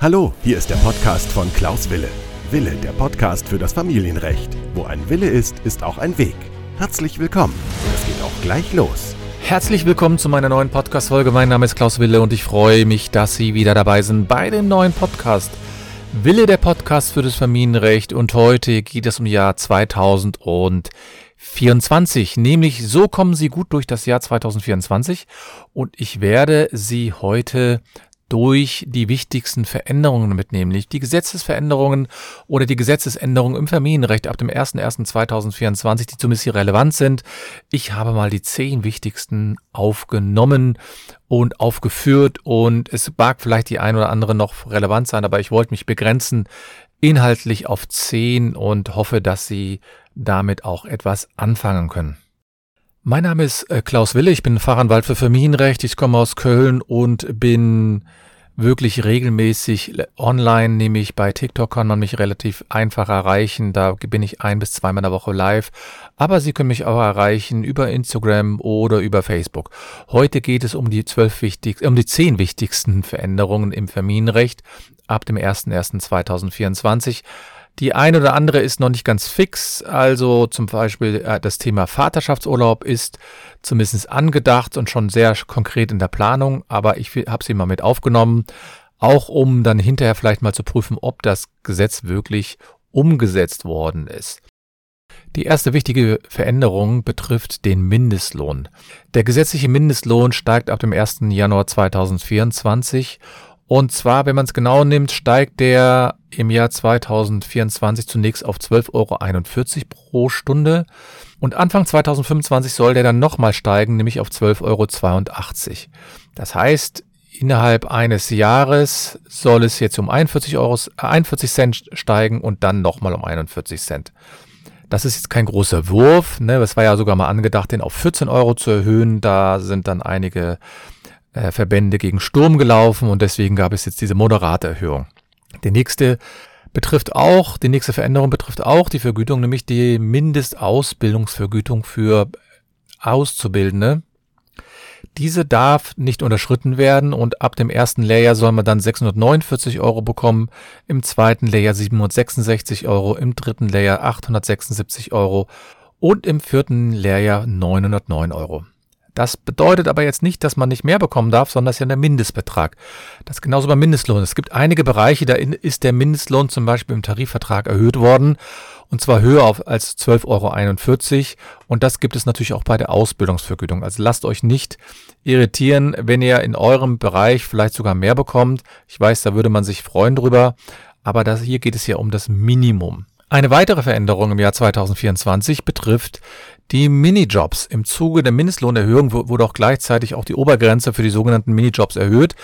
Hallo, hier ist der Podcast von Klaus Wille. Wille, der Podcast für das Familienrecht. Wo ein Wille ist, ist auch ein Weg. Herzlich willkommen. Es geht auch gleich los. Herzlich willkommen zu meiner neuen Podcast-Folge. Mein Name ist Klaus Wille und ich freue mich, dass Sie wieder dabei sind bei dem neuen Podcast. Wille, der Podcast für das Familienrecht. Und heute geht es um Jahr 2024. Nämlich, so kommen Sie gut durch das Jahr 2024. Und ich werde Sie heute durch die wichtigsten Veränderungen mitnehmen, nämlich die Gesetzesveränderungen oder die Gesetzesänderungen im Familienrecht ab dem 01.01.2024, die zumindest hier relevant sind. Ich habe mal die zehn wichtigsten aufgenommen und aufgeführt und es mag vielleicht die ein oder andere noch relevant sein, aber ich wollte mich begrenzen inhaltlich auf zehn und hoffe, dass Sie damit auch etwas anfangen können. Mein Name ist äh, Klaus Wille, ich bin Fachanwalt für Familienrecht, ich komme aus Köln und bin wirklich regelmäßig online, nämlich bei TikTok kann man mich relativ einfach erreichen, da bin ich ein bis zweimal in der Woche live, aber Sie können mich auch erreichen über Instagram oder über Facebook. Heute geht es um die zwölf wichtigsten, um die zehn wichtigsten Veränderungen im Familienrecht ab dem 01.01.2024. Die eine oder andere ist noch nicht ganz fix. Also zum Beispiel äh, das Thema Vaterschaftsurlaub ist zumindest angedacht und schon sehr konkret in der Planung. Aber ich habe sie mal mit aufgenommen, auch um dann hinterher vielleicht mal zu prüfen, ob das Gesetz wirklich umgesetzt worden ist. Die erste wichtige Veränderung betrifft den Mindestlohn. Der gesetzliche Mindestlohn steigt ab dem 1. Januar 2024 und zwar, wenn man es genau nimmt, steigt der im Jahr 2024 zunächst auf 12,41 Euro pro Stunde. Und Anfang 2025 soll der dann nochmal steigen, nämlich auf 12,82 Euro. Das heißt, innerhalb eines Jahres soll es jetzt um 41, Euro, 41 Cent steigen und dann nochmal um 41 Cent. Das ist jetzt kein großer Wurf. Ne? Es war ja sogar mal angedacht, den auf 14 Euro zu erhöhen. Da sind dann einige äh, Verbände gegen Sturm gelaufen und deswegen gab es jetzt diese moderate Erhöhung. Die nächste betrifft auch, die nächste Veränderung betrifft auch die Vergütung, nämlich die Mindestausbildungsvergütung für Auszubildende. Diese darf nicht unterschritten werden und ab dem ersten Lehrjahr soll man dann 649 Euro bekommen, im zweiten Lehrjahr 766 Euro, im dritten Lehrjahr 876 Euro und im vierten Lehrjahr 909 Euro. Das bedeutet aber jetzt nicht, dass man nicht mehr bekommen darf, sondern das ist ja der Mindestbetrag. Das ist genauso beim Mindestlohn. Es gibt einige Bereiche, da ist der Mindestlohn zum Beispiel im Tarifvertrag erhöht worden und zwar höher auf als 12,41 Euro. Und das gibt es natürlich auch bei der Ausbildungsvergütung. Also lasst euch nicht irritieren, wenn ihr in eurem Bereich vielleicht sogar mehr bekommt. Ich weiß, da würde man sich freuen drüber. Aber das, hier geht es ja um das Minimum. Eine weitere Veränderung im Jahr 2024 betrifft die Minijobs. Im Zuge der Mindestlohnerhöhung wurde auch gleichzeitig auch die Obergrenze für die sogenannten Minijobs erhöht.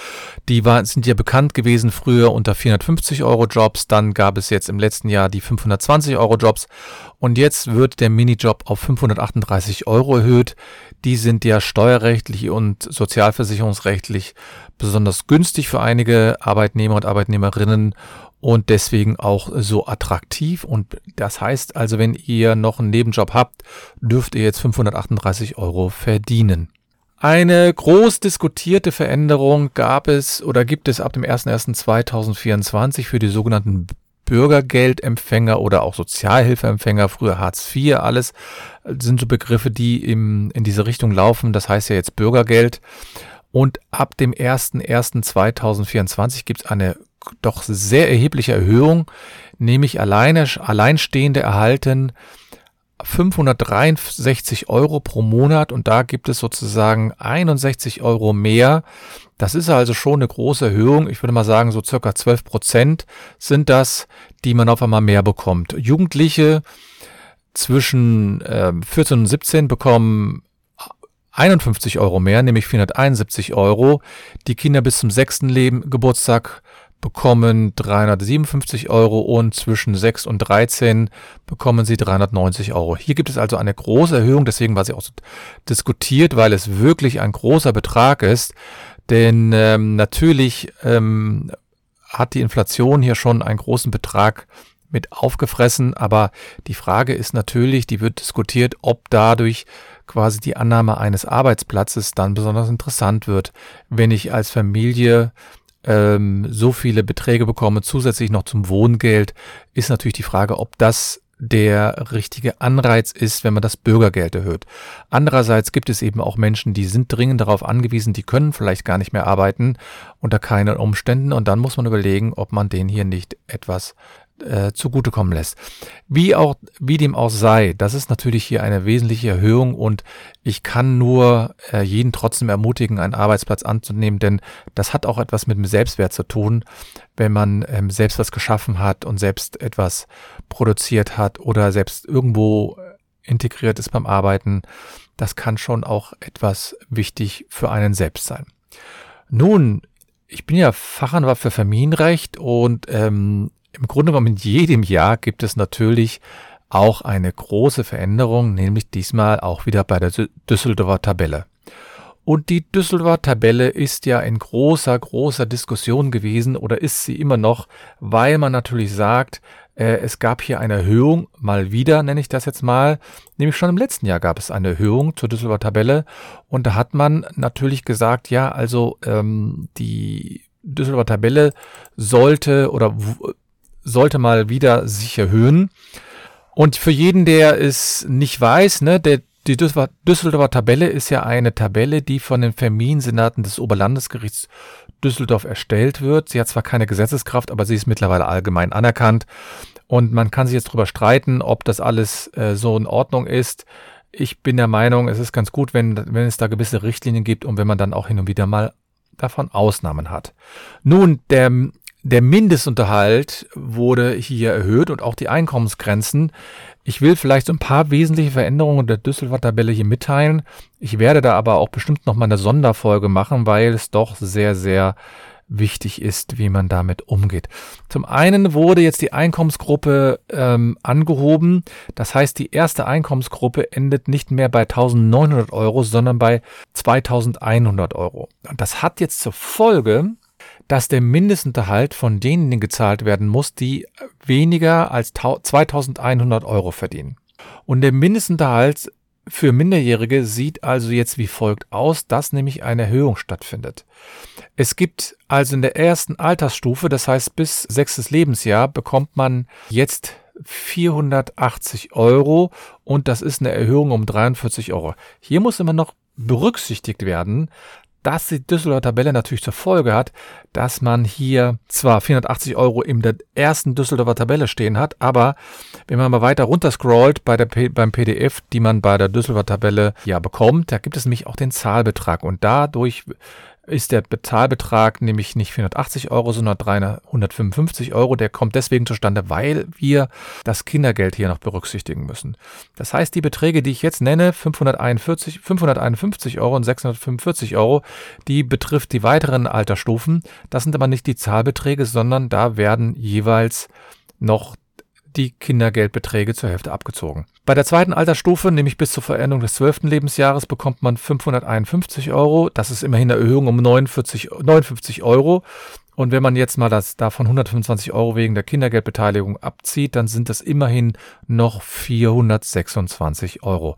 Die war, sind ja bekannt gewesen früher unter 450 Euro Jobs. Dann gab es jetzt im letzten Jahr die 520 Euro Jobs. Und jetzt wird der Minijob auf 538 Euro erhöht. Die sind ja steuerrechtlich und sozialversicherungsrechtlich besonders günstig für einige Arbeitnehmer und Arbeitnehmerinnen und deswegen auch so attraktiv. Und das heißt also, wenn ihr noch einen Nebenjob habt, dürft ihr jetzt 538 Euro verdienen. Eine groß diskutierte Veränderung gab es oder gibt es ab dem 01.01.2024 für die sogenannten Bürgergeldempfänger oder auch Sozialhilfeempfänger, früher Hartz IV, alles sind so Begriffe, die im, in diese Richtung laufen. Das heißt ja jetzt Bürgergeld. Und ab dem 01.01.2024 gibt es eine doch sehr erhebliche Erhöhung, nämlich alleine, Alleinstehende erhalten 563 Euro pro Monat und da gibt es sozusagen 61 Euro mehr. Das ist also schon eine große Erhöhung. Ich würde mal sagen, so circa 12 Prozent sind das, die man auf einmal mehr bekommt. Jugendliche zwischen äh, 14 und 17 bekommen 51 Euro mehr, nämlich 471 Euro. Die Kinder bis zum sechsten Leben, Geburtstag bekommen 357 Euro und zwischen 6 und 13 bekommen sie 390 Euro. Hier gibt es also eine große Erhöhung, deswegen war sie auch so diskutiert, weil es wirklich ein großer Betrag ist. Denn ähm, natürlich ähm, hat die Inflation hier schon einen großen Betrag mit aufgefressen, aber die Frage ist natürlich, die wird diskutiert, ob dadurch quasi die Annahme eines Arbeitsplatzes dann besonders interessant wird, wenn ich als Familie ähm, so viele Beträge bekomme, zusätzlich noch zum Wohngeld, ist natürlich die Frage, ob das der richtige Anreiz ist, wenn man das Bürgergeld erhöht. Andererseits gibt es eben auch Menschen, die sind dringend darauf angewiesen, die können vielleicht gar nicht mehr arbeiten unter keinen Umständen und dann muss man überlegen, ob man denen hier nicht etwas äh, zugutekommen lässt. Wie auch, wie dem auch sei, das ist natürlich hier eine wesentliche Erhöhung und ich kann nur äh, jeden trotzdem ermutigen, einen Arbeitsplatz anzunehmen, denn das hat auch etwas mit dem Selbstwert zu tun, wenn man ähm, selbst was geschaffen hat und selbst etwas produziert hat oder selbst irgendwo integriert ist beim Arbeiten. Das kann schon auch etwas wichtig für einen selbst sein. Nun, ich bin ja Fachanwalt für Familienrecht und ähm, im Grunde genommen in jedem Jahr gibt es natürlich auch eine große Veränderung, nämlich diesmal auch wieder bei der Düsseldorfer Tabelle. Und die Düsseldorfer Tabelle ist ja in großer, großer Diskussion gewesen oder ist sie immer noch, weil man natürlich sagt, äh, es gab hier eine Erhöhung, mal wieder nenne ich das jetzt mal, nämlich schon im letzten Jahr gab es eine Erhöhung zur Düsseldorfer Tabelle und da hat man natürlich gesagt, ja, also ähm, die Düsseldorfer Tabelle sollte oder sollte mal wieder sich erhöhen. Und für jeden, der es nicht weiß, ne, der, die Düsseldorfer Tabelle ist ja eine Tabelle, die von den Familiensenaten des Oberlandesgerichts Düsseldorf erstellt wird. Sie hat zwar keine Gesetzeskraft, aber sie ist mittlerweile allgemein anerkannt. Und man kann sich jetzt darüber streiten, ob das alles äh, so in Ordnung ist. Ich bin der Meinung, es ist ganz gut, wenn, wenn es da gewisse Richtlinien gibt und wenn man dann auch hin und wieder mal davon Ausnahmen hat. Nun, der der Mindestunterhalt wurde hier erhöht und auch die Einkommensgrenzen. Ich will vielleicht so ein paar wesentliche Veränderungen der Düsseldorfer Tabelle hier mitteilen. Ich werde da aber auch bestimmt noch mal eine Sonderfolge machen, weil es doch sehr, sehr wichtig ist, wie man damit umgeht. Zum einen wurde jetzt die Einkommensgruppe ähm, angehoben. Das heißt, die erste Einkommensgruppe endet nicht mehr bei 1900 Euro, sondern bei 2100 Euro. Und das hat jetzt zur Folge, dass der Mindestunterhalt von denen gezahlt werden muss, die weniger als 2100 Euro verdienen. Und der Mindestunterhalt für Minderjährige sieht also jetzt wie folgt aus, dass nämlich eine Erhöhung stattfindet. Es gibt also in der ersten Altersstufe, das heißt bis sechstes Lebensjahr, bekommt man jetzt 480 Euro und das ist eine Erhöhung um 43 Euro. Hier muss immer noch berücksichtigt werden, dass die Düsseldorfer Tabelle natürlich zur Folge hat, dass man hier zwar 480 Euro in der ersten Düsseldorfer Tabelle stehen hat, aber wenn man mal weiter runter scrollt bei der, beim PDF, die man bei der Düsseldorfer Tabelle ja bekommt, da gibt es nämlich auch den Zahlbetrag. Und dadurch ist der Bezahlbetrag nämlich nicht 480 Euro, sondern 355 Euro. Der kommt deswegen zustande, weil wir das Kindergeld hier noch berücksichtigen müssen. Das heißt, die Beträge, die ich jetzt nenne, 541, 551 Euro und 645 Euro, die betrifft die weiteren Altersstufen. Das sind aber nicht die Zahlbeträge, sondern da werden jeweils noch die Kindergeldbeträge zur Hälfte abgezogen. Bei der zweiten Altersstufe, nämlich bis zur Veränderung des zwölften Lebensjahres, bekommt man 551 Euro. Das ist immerhin eine Erhöhung um 49, 59 Euro. Und wenn man jetzt mal das davon 125 Euro wegen der Kindergeldbeteiligung abzieht, dann sind das immerhin noch 426 Euro.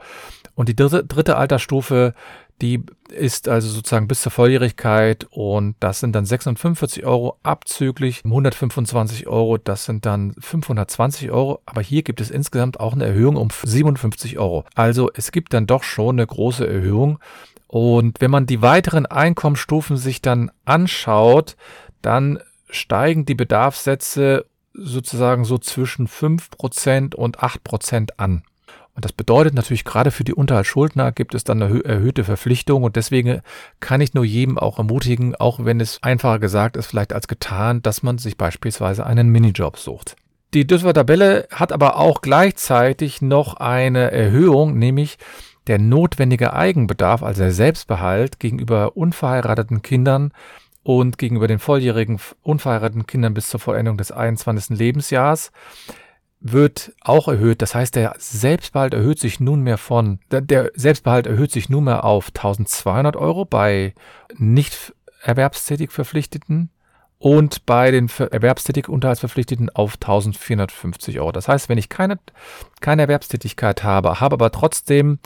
Und die dritte, dritte Altersstufe, die ist also sozusagen bis zur Volljährigkeit und das sind dann 645 Euro abzüglich 125 Euro, das sind dann 520 Euro. Aber hier gibt es insgesamt auch eine Erhöhung um 57 Euro. Also es gibt dann doch schon eine große Erhöhung. Und wenn man die weiteren Einkommensstufen sich dann anschaut, dann steigen die Bedarfssätze sozusagen so zwischen 5% und 8% an. Und das bedeutet natürlich, gerade für die Unterhaltsschuldner gibt es dann eine erhöhte Verpflichtung und deswegen kann ich nur jedem auch ermutigen, auch wenn es einfacher gesagt ist, vielleicht als getan, dass man sich beispielsweise einen Minijob sucht. Die Düsseldorfer Tabelle hat aber auch gleichzeitig noch eine Erhöhung, nämlich der notwendige Eigenbedarf, also der Selbstbehalt gegenüber unverheirateten Kindern und gegenüber den volljährigen unverheirateten Kindern bis zur Vollendung des 21. Lebensjahres wird auch erhöht. Das heißt, der Selbstbehalt erhöht sich nunmehr von, der Selbstbehalt erhöht sich nunmehr auf 1200 Euro bei nicht erwerbstätig Verpflichteten und bei den erwerbstätig Unterhaltsverpflichteten auf 1450 Euro. Das heißt, wenn ich keine, keine Erwerbstätigkeit habe, habe aber trotzdem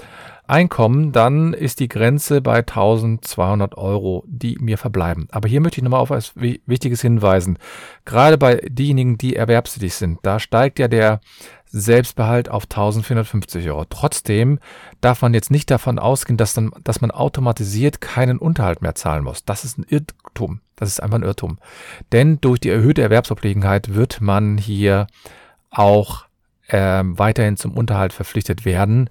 Einkommen, dann ist die Grenze bei 1200 Euro, die mir verbleiben. Aber hier möchte ich nochmal auf etwas Wichtiges hinweisen. Gerade bei denjenigen, die erwerbstätig sind, da steigt ja der Selbstbehalt auf 1450 Euro. Trotzdem darf man jetzt nicht davon ausgehen, dass, dann, dass man automatisiert keinen Unterhalt mehr zahlen muss. Das ist ein Irrtum. Das ist einfach ein Irrtum. Denn durch die erhöhte Erwerbsobliegenheit wird man hier auch äh, weiterhin zum Unterhalt verpflichtet werden.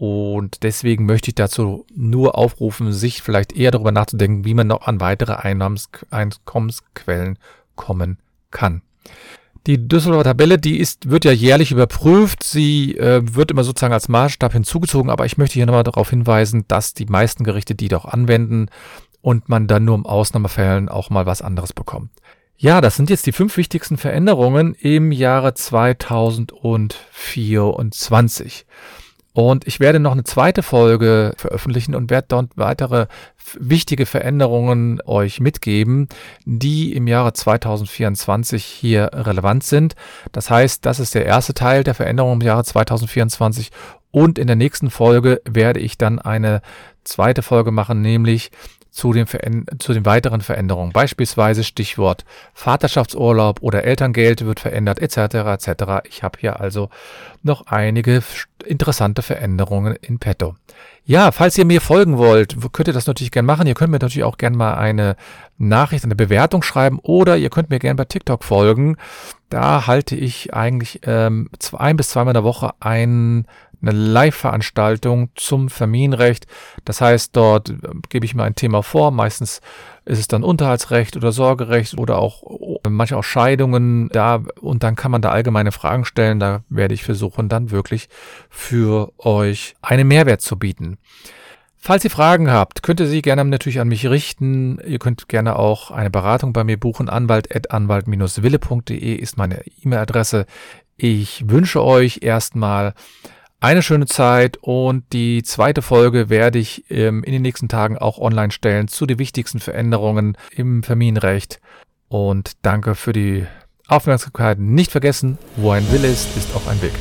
Und deswegen möchte ich dazu nur aufrufen, sich vielleicht eher darüber nachzudenken, wie man noch an weitere Einkommensquellen kommen kann. Die Düsseldorfer Tabelle, die ist, wird ja jährlich überprüft. Sie äh, wird immer sozusagen als Maßstab hinzugezogen, aber ich möchte hier nochmal darauf hinweisen, dass die meisten Gerichte die doch anwenden und man dann nur im Ausnahmefällen auch mal was anderes bekommt. Ja, das sind jetzt die fünf wichtigsten Veränderungen im Jahre 2024. Und ich werde noch eine zweite Folge veröffentlichen und werde dort weitere wichtige Veränderungen euch mitgeben, die im Jahre 2024 hier relevant sind. Das heißt, das ist der erste Teil der Veränderungen im Jahre 2024 und in der nächsten Folge werde ich dann eine zweite Folge machen, nämlich zu den, zu den weiteren Veränderungen. Beispielsweise Stichwort Vaterschaftsurlaub oder Elterngeld wird verändert etc. etc. Ich habe hier also noch einige interessante Veränderungen in petto. Ja, falls ihr mir folgen wollt, könnt ihr das natürlich gerne machen. Ihr könnt mir natürlich auch gerne mal eine Nachricht, eine Bewertung schreiben oder ihr könnt mir gerne bei TikTok folgen. Da halte ich eigentlich ähm, ein bis zweimal in der Woche ein eine Live-Veranstaltung zum Familienrecht. Das heißt, dort äh, gebe ich mir ein Thema vor. Meistens ist es dann Unterhaltsrecht oder Sorgerecht oder auch manche auch Scheidungen da und dann kann man da allgemeine Fragen stellen. Da werde ich versuchen, dann wirklich für euch einen Mehrwert zu bieten. Falls ihr Fragen habt, könnt ihr sie gerne natürlich an mich richten. Ihr könnt gerne auch eine Beratung bei mir buchen. Anwalt.anwalt-wille.de ist meine E-Mail-Adresse. Ich wünsche euch erstmal eine schöne Zeit und die zweite Folge werde ich ähm, in den nächsten Tagen auch online stellen zu den wichtigsten Veränderungen im Familienrecht. Und danke für die Aufmerksamkeit. Nicht vergessen, wo ein Will ist, ist auch ein Weg.